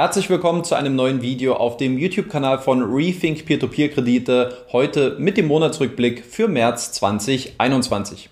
Herzlich willkommen zu einem neuen Video auf dem YouTube-Kanal von Rethink Peer-to-Peer-Kredite. Heute mit dem Monatsrückblick für März 2021.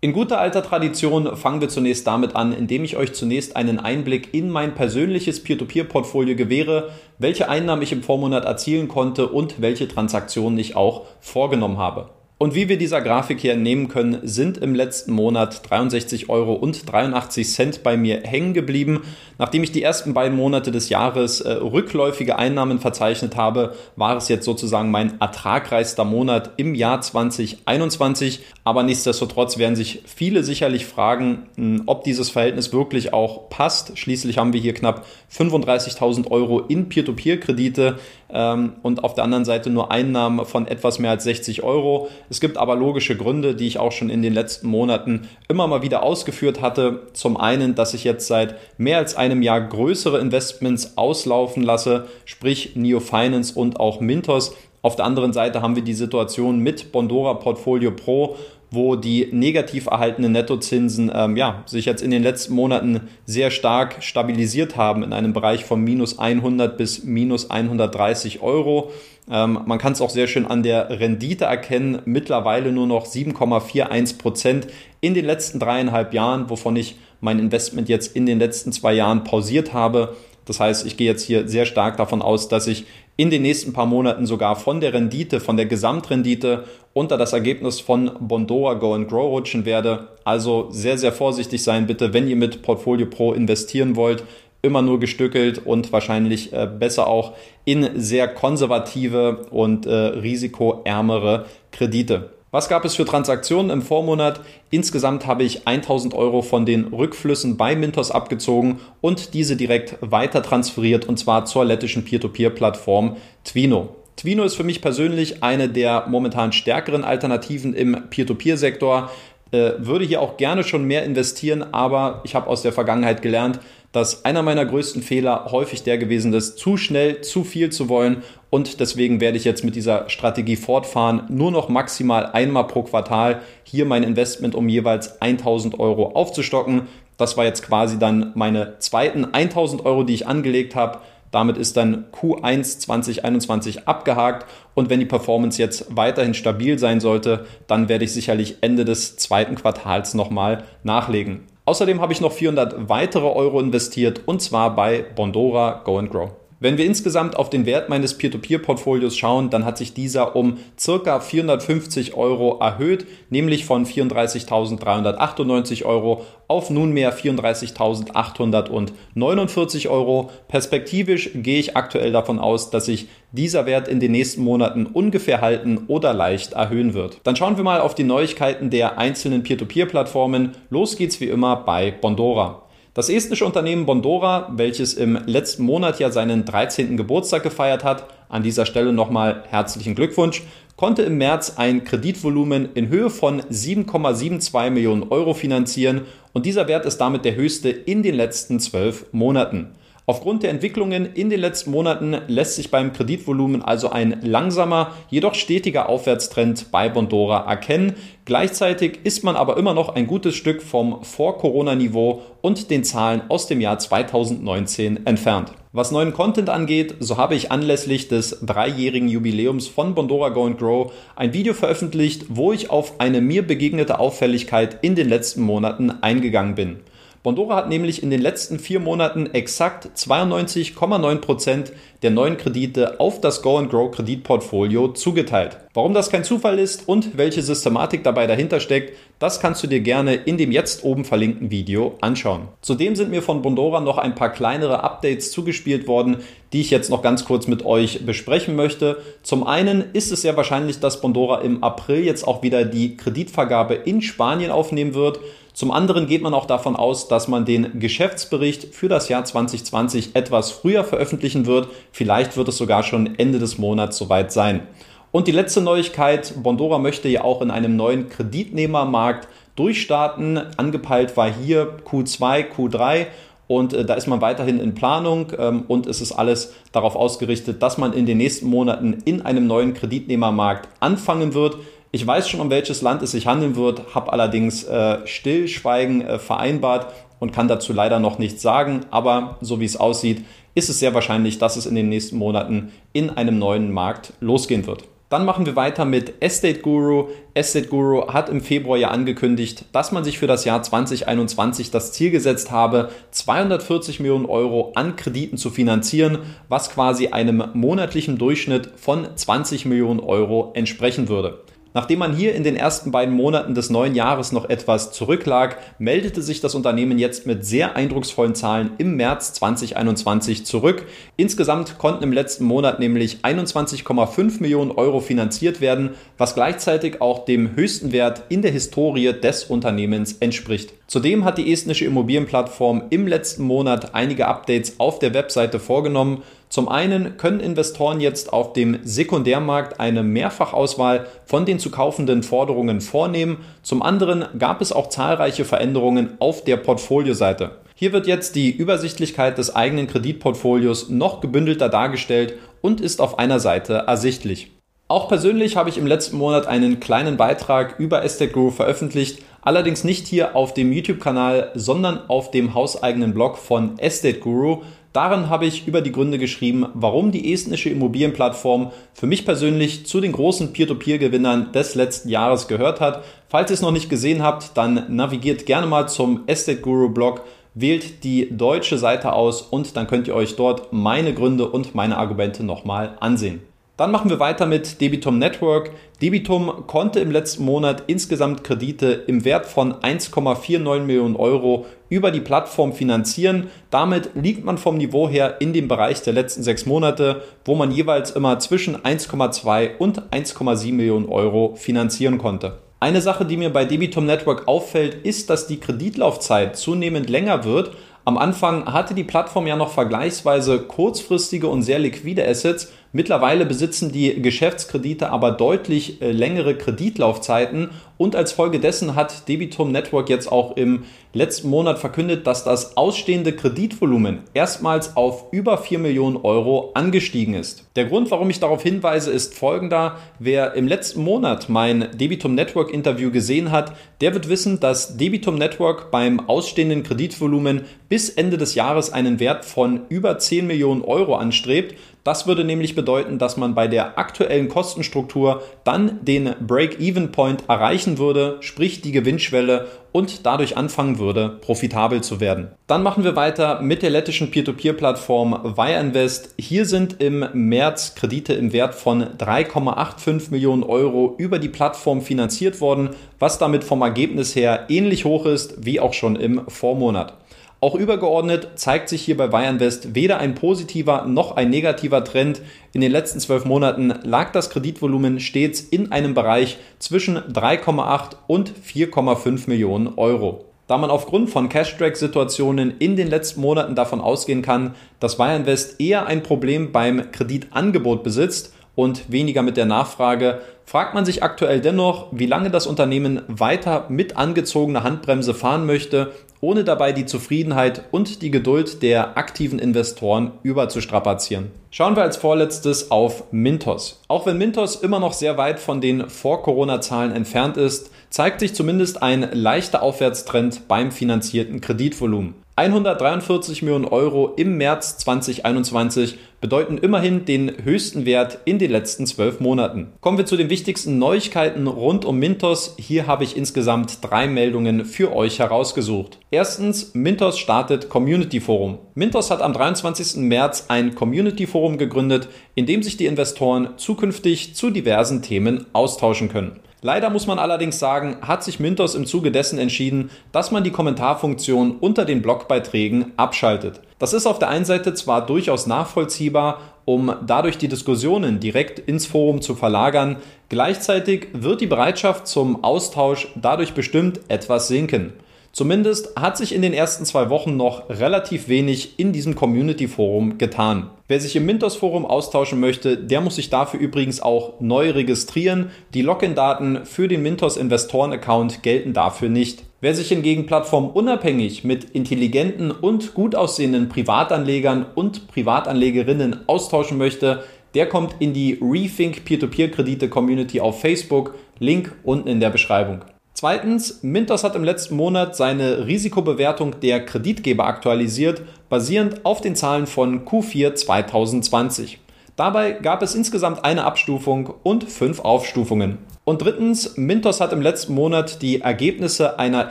In guter alter Tradition fangen wir zunächst damit an, indem ich euch zunächst einen Einblick in mein persönliches Peer-to-Peer-Portfolio gewähre, welche Einnahmen ich im Vormonat erzielen konnte und welche Transaktionen ich auch vorgenommen habe. Und wie wir dieser Grafik hier entnehmen können, sind im letzten Monat 63 Euro und 83 Cent bei mir hängen geblieben. Nachdem ich die ersten beiden Monate des Jahres äh, rückläufige Einnahmen verzeichnet habe, war es jetzt sozusagen mein ertragreichster Monat im Jahr 2021. Aber nichtsdestotrotz werden sich viele sicherlich fragen, hm, ob dieses Verhältnis wirklich auch passt. Schließlich haben wir hier knapp 35.000 Euro in Peer-to-Peer-Kredite ähm, und auf der anderen Seite nur Einnahmen von etwas mehr als 60 Euro. Es gibt aber logische Gründe, die ich auch schon in den letzten Monaten immer mal wieder ausgeführt hatte. Zum einen, dass ich jetzt seit mehr als einem Jahr größere Investments auslaufen lasse, sprich Neo Finance und auch Mintos. Auf der anderen Seite haben wir die Situation mit Bondora Portfolio Pro, wo die negativ erhaltenen Nettozinsen ähm, ja, sich jetzt in den letzten Monaten sehr stark stabilisiert haben in einem Bereich von minus 100 bis minus 130 Euro. Ähm, man kann es auch sehr schön an der Rendite erkennen. Mittlerweile nur noch 7,41 Prozent in den letzten dreieinhalb Jahren, wovon ich mein Investment jetzt in den letzten zwei Jahren pausiert habe. Das heißt, ich gehe jetzt hier sehr stark davon aus, dass ich in den nächsten paar Monaten sogar von der Rendite, von der Gesamtrendite unter das Ergebnis von Bondora Go and Grow rutschen werde. Also sehr, sehr vorsichtig sein bitte, wenn ihr mit Portfolio Pro investieren wollt. Immer nur gestückelt und wahrscheinlich äh, besser auch in sehr konservative und äh, risikoärmere Kredite. Was gab es für Transaktionen im Vormonat? Insgesamt habe ich 1000 Euro von den Rückflüssen bei Mintos abgezogen und diese direkt weiter transferiert und zwar zur lettischen Peer-to-Peer-Plattform Twino. Twino ist für mich persönlich eine der momentan stärkeren Alternativen im Peer-to-Peer-Sektor. Äh, würde hier auch gerne schon mehr investieren, aber ich habe aus der Vergangenheit gelernt, dass einer meiner größten Fehler häufig der gewesen ist, zu schnell zu viel zu wollen und deswegen werde ich jetzt mit dieser Strategie fortfahren, nur noch maximal einmal pro Quartal hier mein Investment um jeweils 1000 Euro aufzustocken. Das war jetzt quasi dann meine zweiten 1000 Euro, die ich angelegt habe. Damit ist dann Q1 2021 abgehakt und wenn die Performance jetzt weiterhin stabil sein sollte, dann werde ich sicherlich Ende des zweiten Quartals nochmal nachlegen. Außerdem habe ich noch 400 weitere Euro investiert und zwar bei Bondora Go and Grow. Wenn wir insgesamt auf den Wert meines Peer-to-Peer-Portfolios schauen, dann hat sich dieser um circa 450 Euro erhöht, nämlich von 34.398 Euro auf nunmehr 34.849 Euro. Perspektivisch gehe ich aktuell davon aus, dass sich dieser Wert in den nächsten Monaten ungefähr halten oder leicht erhöhen wird. Dann schauen wir mal auf die Neuigkeiten der einzelnen Peer-to-Peer-Plattformen. Los geht's wie immer bei Bondora. Das estnische Unternehmen Bondora, welches im letzten Monat ja seinen 13. Geburtstag gefeiert hat, an dieser Stelle nochmal herzlichen Glückwunsch, konnte im März ein Kreditvolumen in Höhe von 7,72 Millionen Euro finanzieren und dieser Wert ist damit der höchste in den letzten zwölf Monaten. Aufgrund der Entwicklungen in den letzten Monaten lässt sich beim Kreditvolumen also ein langsamer, jedoch stetiger Aufwärtstrend bei Bondora erkennen. Gleichzeitig ist man aber immer noch ein gutes Stück vom Vor-Corona-Niveau und den Zahlen aus dem Jahr 2019 entfernt. Was neuen Content angeht, so habe ich anlässlich des dreijährigen Jubiläums von Bondora Go and Grow ein Video veröffentlicht, wo ich auf eine mir begegnete Auffälligkeit in den letzten Monaten eingegangen bin. Bondora hat nämlich in den letzten vier Monaten exakt 92,9% der neuen Kredite auf das Go and Grow Kreditportfolio zugeteilt. Warum das kein Zufall ist und welche Systematik dabei dahinter steckt, das kannst du dir gerne in dem jetzt oben verlinkten Video anschauen. Zudem sind mir von Bondora noch ein paar kleinere Updates zugespielt worden, die ich jetzt noch ganz kurz mit euch besprechen möchte. Zum einen ist es sehr wahrscheinlich, dass Bondora im April jetzt auch wieder die Kreditvergabe in Spanien aufnehmen wird. Zum anderen geht man auch davon aus, dass man den Geschäftsbericht für das Jahr 2020 etwas früher veröffentlichen wird. Vielleicht wird es sogar schon Ende des Monats soweit sein. Und die letzte Neuigkeit, Bondora möchte ja auch in einem neuen Kreditnehmermarkt durchstarten. Angepeilt war hier Q2, Q3 und äh, da ist man weiterhin in Planung ähm, und es ist alles darauf ausgerichtet, dass man in den nächsten Monaten in einem neuen Kreditnehmermarkt anfangen wird. Ich weiß schon, um welches Land es sich handeln wird, habe allerdings äh, Stillschweigen äh, vereinbart und kann dazu leider noch nichts sagen. Aber so wie es aussieht, ist es sehr wahrscheinlich, dass es in den nächsten Monaten in einem neuen Markt losgehen wird. Dann machen wir weiter mit Estate Guru. Estate Guru hat im Februar ja angekündigt, dass man sich für das Jahr 2021 das Ziel gesetzt habe, 240 Millionen Euro an Krediten zu finanzieren, was quasi einem monatlichen Durchschnitt von 20 Millionen Euro entsprechen würde. Nachdem man hier in den ersten beiden Monaten des neuen Jahres noch etwas zurücklag, meldete sich das Unternehmen jetzt mit sehr eindrucksvollen Zahlen im März 2021 zurück. Insgesamt konnten im letzten Monat nämlich 21,5 Millionen Euro finanziert werden, was gleichzeitig auch dem höchsten Wert in der Historie des Unternehmens entspricht. Zudem hat die estnische Immobilienplattform im letzten Monat einige Updates auf der Webseite vorgenommen. Zum einen können Investoren jetzt auf dem Sekundärmarkt eine Mehrfachauswahl von den zu kaufenden Forderungen vornehmen. Zum anderen gab es auch zahlreiche Veränderungen auf der Portfolioseite. Hier wird jetzt die Übersichtlichkeit des eigenen Kreditportfolios noch gebündelter dargestellt und ist auf einer Seite ersichtlich. Auch persönlich habe ich im letzten Monat einen kleinen Beitrag über Estate Guru veröffentlicht, allerdings nicht hier auf dem YouTube-Kanal, sondern auf dem hauseigenen Blog von Estate Guru. Darin habe ich über die Gründe geschrieben, warum die estnische Immobilienplattform für mich persönlich zu den großen Peer-to-Peer-Gewinnern des letzten Jahres gehört hat. Falls ihr es noch nicht gesehen habt, dann navigiert gerne mal zum Estate Guru Blog, wählt die deutsche Seite aus und dann könnt ihr euch dort meine Gründe und meine Argumente nochmal ansehen. Dann machen wir weiter mit Debitum Network. Debitum konnte im letzten Monat insgesamt Kredite im Wert von 1,49 Millionen Euro über die Plattform finanzieren. Damit liegt man vom Niveau her in dem Bereich der letzten sechs Monate, wo man jeweils immer zwischen 1,2 und 1,7 Millionen Euro finanzieren konnte. Eine Sache, die mir bei Debitum Network auffällt, ist, dass die Kreditlaufzeit zunehmend länger wird. Am Anfang hatte die Plattform ja noch vergleichsweise kurzfristige und sehr liquide Assets Mittlerweile besitzen die Geschäftskredite aber deutlich äh, längere Kreditlaufzeiten und als Folge dessen hat Debitum Network jetzt auch im letzten Monat verkündet, dass das ausstehende Kreditvolumen erstmals auf über 4 Millionen Euro angestiegen ist. Der Grund, warum ich darauf hinweise, ist folgender. Wer im letzten Monat mein Debitum Network Interview gesehen hat, der wird wissen, dass Debitum Network beim ausstehenden Kreditvolumen bis Ende des Jahres einen Wert von über 10 Millionen Euro anstrebt. Das würde nämlich bedeuten, dass man bei der aktuellen Kostenstruktur dann den Break-Even-Point erreichen würde, sprich die Gewinnschwelle und dadurch anfangen würde, profitabel zu werden. Dann machen wir weiter mit der lettischen Peer-to-Peer-Plattform Wireinvest. Hier sind im März Kredite im Wert von 3,85 Millionen Euro über die Plattform finanziert worden, was damit vom Ergebnis her ähnlich hoch ist wie auch schon im Vormonat. Auch übergeordnet zeigt sich hier bei Bayern West weder ein positiver noch ein negativer Trend. In den letzten zwölf Monaten lag das Kreditvolumen stets in einem Bereich zwischen 3,8 und 4,5 Millionen Euro. Da man aufgrund von Cash-Drag-Situationen in den letzten Monaten davon ausgehen kann, dass Bayern West eher ein Problem beim Kreditangebot besitzt und weniger mit der Nachfrage, fragt man sich aktuell dennoch, wie lange das Unternehmen weiter mit angezogener Handbremse fahren möchte ohne dabei die Zufriedenheit und die Geduld der aktiven Investoren überzustrapazieren. Schauen wir als vorletztes auf Mintos. Auch wenn Mintos immer noch sehr weit von den Vor-Corona-Zahlen entfernt ist, zeigt sich zumindest ein leichter Aufwärtstrend beim finanzierten Kreditvolumen. 143 Millionen Euro im März 2021 bedeuten immerhin den höchsten Wert in den letzten zwölf Monaten. Kommen wir zu den wichtigsten Neuigkeiten rund um Mintos. Hier habe ich insgesamt drei Meldungen für euch herausgesucht. Erstens, Mintos startet Community Forum. Mintos hat am 23. März ein Community Forum gegründet, in dem sich die Investoren zukünftig zu diversen Themen austauschen können. Leider muss man allerdings sagen, hat sich Mintos im Zuge dessen entschieden, dass man die Kommentarfunktion unter den Blogbeiträgen abschaltet. Das ist auf der einen Seite zwar durchaus nachvollziehbar, um dadurch die Diskussionen direkt ins Forum zu verlagern, gleichzeitig wird die Bereitschaft zum Austausch dadurch bestimmt etwas sinken. Zumindest hat sich in den ersten zwei Wochen noch relativ wenig in diesem Community Forum getan. Wer sich im Mintos Forum austauschen möchte, der muss sich dafür übrigens auch neu registrieren. Die Login-Daten für den Mintos Investoren-Account gelten dafür nicht. Wer sich hingegen plattformunabhängig mit intelligenten und gut aussehenden Privatanlegern und Privatanlegerinnen austauschen möchte, der kommt in die Rethink Peer-to-Peer-Kredite Community auf Facebook. Link unten in der Beschreibung. Zweitens, Mintos hat im letzten Monat seine Risikobewertung der Kreditgeber aktualisiert, basierend auf den Zahlen von Q4 2020. Dabei gab es insgesamt eine Abstufung und fünf Aufstufungen. Und drittens, Mintos hat im letzten Monat die Ergebnisse einer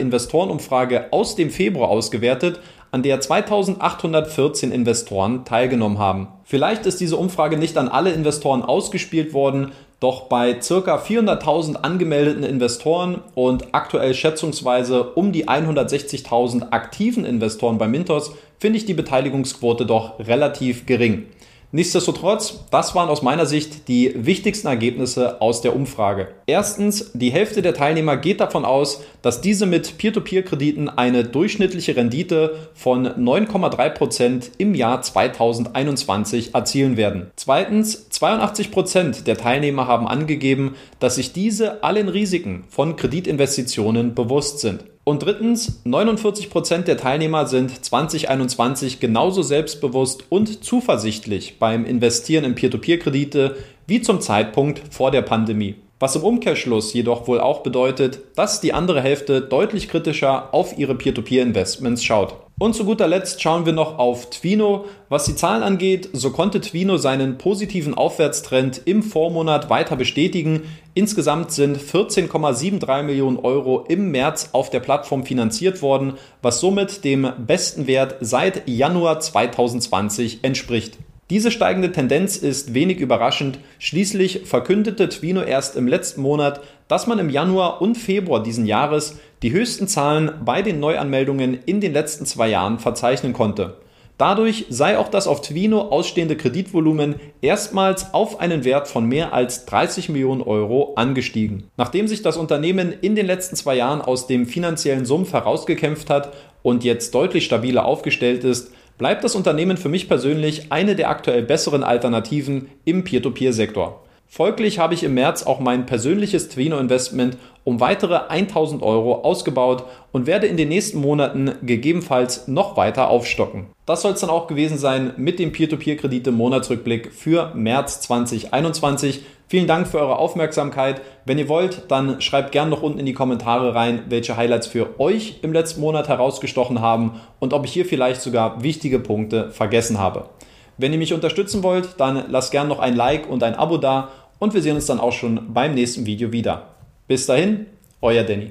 Investorenumfrage aus dem Februar ausgewertet, an der 2814 Investoren teilgenommen haben. Vielleicht ist diese Umfrage nicht an alle Investoren ausgespielt worden, doch bei ca. 400.000 angemeldeten Investoren und aktuell schätzungsweise um die 160.000 aktiven Investoren bei Mintos finde ich die Beteiligungsquote doch relativ gering. Nichtsdestotrotz, das waren aus meiner Sicht die wichtigsten Ergebnisse aus der Umfrage. Erstens, die Hälfte der Teilnehmer geht davon aus, dass diese mit Peer-to-Peer-Krediten eine durchschnittliche Rendite von 9,3 Prozent im Jahr 2021 erzielen werden. Zweitens, 82 Prozent der Teilnehmer haben angegeben, dass sich diese allen Risiken von Kreditinvestitionen bewusst sind. Und drittens, 49% der Teilnehmer sind 2021 genauso selbstbewusst und zuversichtlich beim Investieren in Peer-to-Peer-Kredite wie zum Zeitpunkt vor der Pandemie. Was im Umkehrschluss jedoch wohl auch bedeutet, dass die andere Hälfte deutlich kritischer auf ihre Peer-to-Peer-Investments schaut. Und zu guter Letzt schauen wir noch auf Twino. Was die Zahlen angeht, so konnte Twino seinen positiven Aufwärtstrend im Vormonat weiter bestätigen. Insgesamt sind 14,73 Millionen Euro im März auf der Plattform finanziert worden, was somit dem besten Wert seit Januar 2020 entspricht. Diese steigende Tendenz ist wenig überraschend. Schließlich verkündete Twino erst im letzten Monat, dass man im Januar und Februar diesen Jahres die höchsten Zahlen bei den Neuanmeldungen in den letzten zwei Jahren verzeichnen konnte. Dadurch sei auch das auf Twino ausstehende Kreditvolumen erstmals auf einen Wert von mehr als 30 Millionen Euro angestiegen. Nachdem sich das Unternehmen in den letzten zwei Jahren aus dem finanziellen Sumpf herausgekämpft hat und jetzt deutlich stabiler aufgestellt ist, bleibt das Unternehmen für mich persönlich eine der aktuell besseren Alternativen im Peer-to-Peer-Sektor. Folglich habe ich im März auch mein persönliches Twino-Investment um weitere 1000 Euro ausgebaut und werde in den nächsten Monaten gegebenenfalls noch weiter aufstocken. Das soll es dann auch gewesen sein mit dem Peer-to-Peer-Kredite-Monatsrückblick für März 2021. Vielen Dank für eure Aufmerksamkeit. Wenn ihr wollt, dann schreibt gerne noch unten in die Kommentare rein, welche Highlights für euch im letzten Monat herausgestochen haben und ob ich hier vielleicht sogar wichtige Punkte vergessen habe. Wenn ihr mich unterstützen wollt, dann lasst gerne noch ein Like und ein Abo da und wir sehen uns dann auch schon beim nächsten Video wieder. Bis dahin, euer Danny.